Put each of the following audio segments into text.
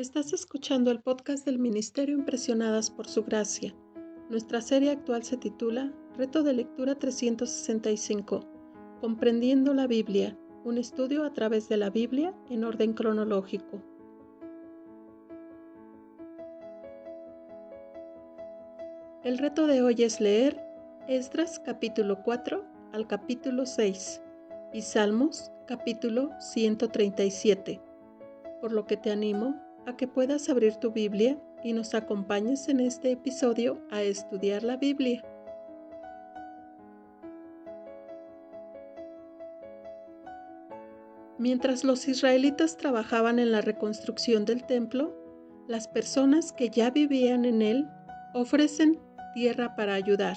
Estás escuchando el podcast del Ministerio Impresionadas por Su Gracia. Nuestra serie actual se titula Reto de Lectura 365, Comprendiendo la Biblia, un estudio a través de la Biblia en orden cronológico. El reto de hoy es leer Esdras capítulo 4 al capítulo 6 y Salmos capítulo 137, por lo que te animo a que puedas abrir tu Biblia y nos acompañes en este episodio a estudiar la Biblia. Mientras los israelitas trabajaban en la reconstrucción del templo, las personas que ya vivían en él ofrecen tierra para ayudar.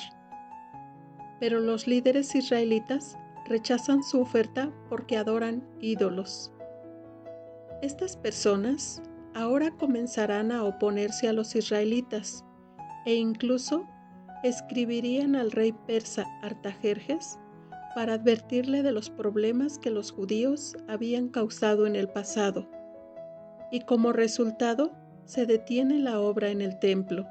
Pero los líderes israelitas rechazan su oferta porque adoran ídolos. Estas personas ahora comenzarán a oponerse a los israelitas e incluso escribirían al rey persa Artajerjes para advertirle de los problemas que los judíos habían causado en el pasado. Y como resultado, se detiene la obra en el templo.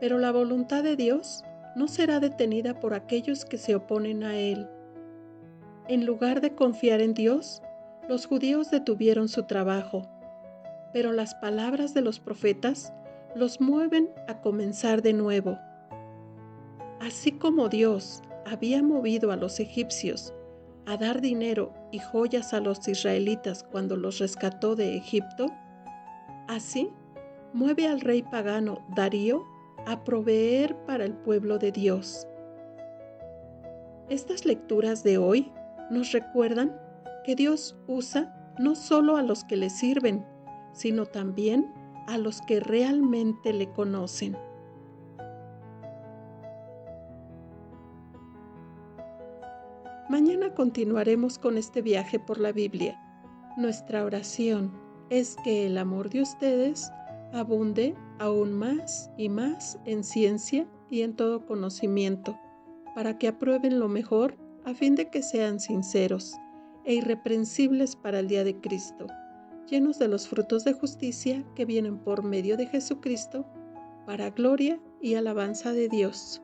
Pero la voluntad de Dios no será detenida por aquellos que se oponen a Él. En lugar de confiar en Dios, los judíos detuvieron su trabajo, pero las palabras de los profetas los mueven a comenzar de nuevo. Así como Dios había movido a los egipcios a dar dinero y joyas a los israelitas cuando los rescató de Egipto, así mueve al rey pagano Darío a proveer para el pueblo de Dios. Estas lecturas de hoy nos recuerdan que Dios usa no solo a los que le sirven, sino también a los que realmente le conocen. Mañana continuaremos con este viaje por la Biblia. Nuestra oración es que el amor de ustedes abunde aún más y más en ciencia y en todo conocimiento, para que aprueben lo mejor a fin de que sean sinceros e irreprensibles para el día de Cristo, llenos de los frutos de justicia que vienen por medio de Jesucristo, para gloria y alabanza de Dios.